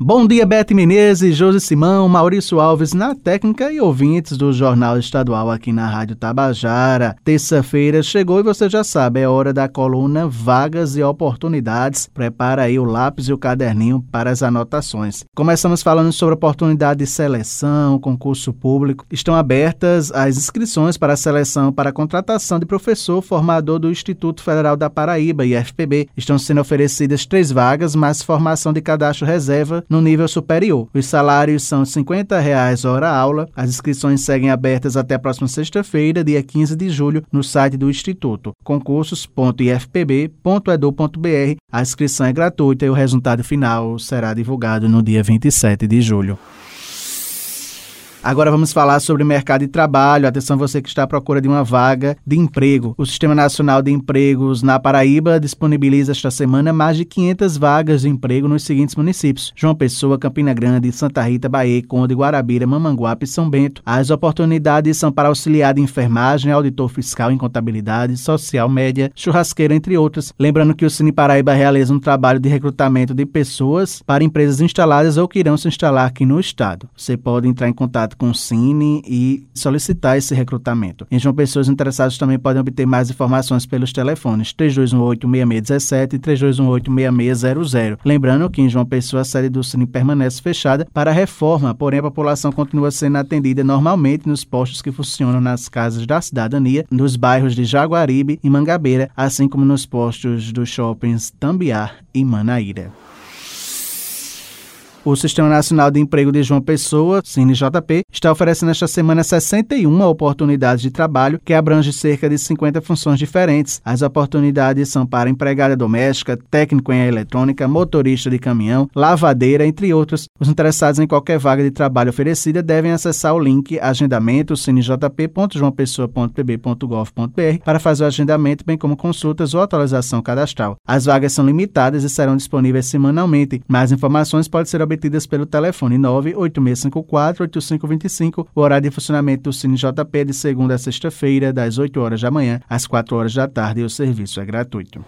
Bom dia, Bete Menezes, Josi Simão, Maurício Alves na técnica e ouvintes do Jornal Estadual aqui na Rádio Tabajara. Terça-feira chegou e você já sabe, é hora da coluna Vagas e Oportunidades. Prepara aí o lápis e o caderninho para as anotações. Começamos falando sobre oportunidade de seleção, concurso público. Estão abertas as inscrições para a seleção para a contratação de professor formador do Instituto Federal da Paraíba, IFPB. Estão sendo oferecidas três vagas, mais formação de cadastro reserva no nível superior. Os salários são 50 reais hora aula. As inscrições seguem abertas até a próxima sexta-feira, dia 15 de julho, no site do Instituto, concursos.ifpb.edu.br. A inscrição é gratuita e o resultado final será divulgado no dia 27 de julho. Agora vamos falar sobre mercado de trabalho. Atenção você que está à procura de uma vaga de emprego. O Sistema Nacional de Empregos na Paraíba disponibiliza esta semana mais de 500 vagas de emprego nos seguintes municípios: João Pessoa, Campina Grande, Santa Rita, Bahia, Conde, Guarabira, Mamanguape e São Bento. As oportunidades são para auxiliar de enfermagem, auditor fiscal em contabilidade, social média, churrasqueira, entre outras. Lembrando que o Cine Paraíba realiza um trabalho de recrutamento de pessoas para empresas instaladas ou que irão se instalar aqui no estado. Você pode entrar em contato com o Cine e solicitar esse recrutamento. Em João Pessoa, os interessados também podem obter mais informações pelos telefones 3218-6617 e 3218-6600. Lembrando que em João Pessoa a sede do Cine permanece fechada para reforma, porém a população continua sendo atendida normalmente nos postos que funcionam nas casas da cidadania, nos bairros de Jaguaribe e Mangabeira, assim como nos postos dos shoppings Tambiar e Manaíra. O Sistema Nacional de Emprego de João Pessoa, CineJP, está oferecendo esta semana 61 oportunidades de trabalho que abrangem cerca de 50 funções diferentes. As oportunidades são para empregada doméstica, técnico em eletrônica, motorista de caminhão, lavadeira, entre outros. Os interessados em qualquer vaga de trabalho oferecida devem acessar o link agendamento cinejp.joaopessoa.pb.gov.br para fazer o agendamento, bem como consultas ou atualização cadastral. As vagas são limitadas e serão disponíveis semanalmente. Mais informações podem ser obtidas pelo telefone 98654-8525. O horário de funcionamento do Cine JP de segunda a sexta-feira, das 8 horas da manhã às 4 horas da tarde e o serviço é gratuito.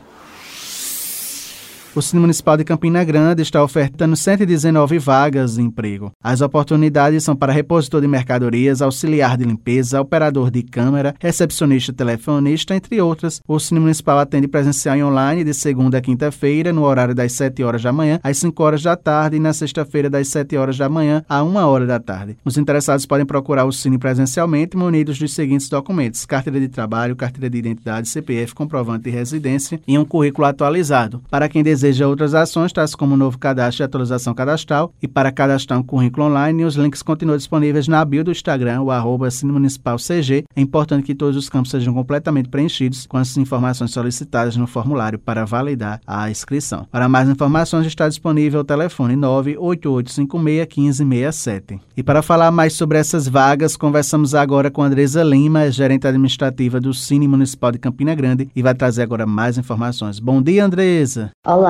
O Cine Municipal de Campina Grande está ofertando 119 vagas de emprego. As oportunidades são para repositor de mercadorias, auxiliar de limpeza, operador de câmera, recepcionista telefonista, entre outras. O Cine Municipal atende presencial e online de segunda a quinta-feira, no horário das 7 horas da manhã às 5 horas da tarde e na sexta-feira das 7 horas da manhã a 1 hora da tarde. Os interessados podem procurar o Cine presencialmente munidos dos seguintes documentos: carteira de trabalho, carteira de identidade, CPF, comprovante de residência e um currículo atualizado. Para quem deseja deseja outras ações, tais como novo cadastro e atualização cadastral, e para cadastrar um currículo online, os links continuam disponíveis na bio do Instagram, o arroba Municipal CG. É importante que todos os campos sejam completamente preenchidos com as informações solicitadas no formulário para validar a inscrição. Para mais informações, está disponível o telefone 988561567. E para falar mais sobre essas vagas, conversamos agora com Andresa Lima, gerente administrativa do Cine Municipal de Campina Grande, e vai trazer agora mais informações. Bom dia, Andresa. Olá.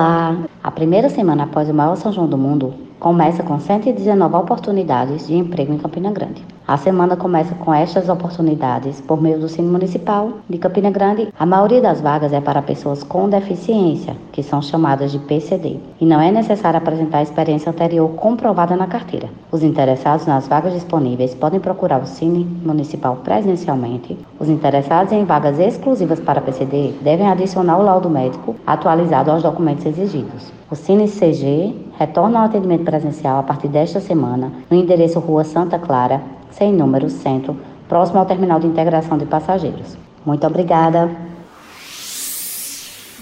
A primeira semana após o maior São João do mundo começa com 119 oportunidades de emprego em Campina Grande. A semana começa com estas oportunidades por meio do Cine Municipal de Campina Grande. A maioria das vagas é para pessoas com deficiência, que são chamadas de PCD, e não é necessário apresentar experiência anterior comprovada na carteira. Os interessados nas vagas disponíveis podem procurar o Cine Municipal presencialmente. Os interessados em vagas exclusivas para PCD devem adicionar o laudo médico atualizado aos documentos exigidos. O Cine CG retorna ao atendimento presencial a partir desta semana no endereço Rua Santa Clara, sem número, centro, próximo ao terminal de integração de passageiros. Muito obrigada.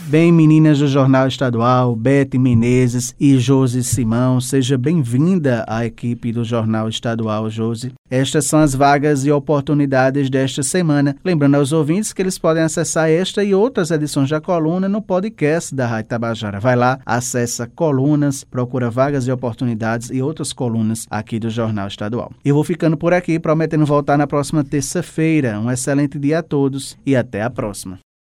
Bem, meninas do Jornal Estadual, Bete Menezes e Josi Simão, seja bem-vinda à equipe do Jornal Estadual, Josi. Estas são as vagas e oportunidades desta semana. Lembrando aos ouvintes que eles podem acessar esta e outras edições da coluna no podcast da Rádio Tabajara. Vai lá, acessa colunas, procura vagas e oportunidades e outras colunas aqui do Jornal Estadual. Eu vou ficando por aqui, prometendo voltar na próxima terça-feira. Um excelente dia a todos e até a próxima.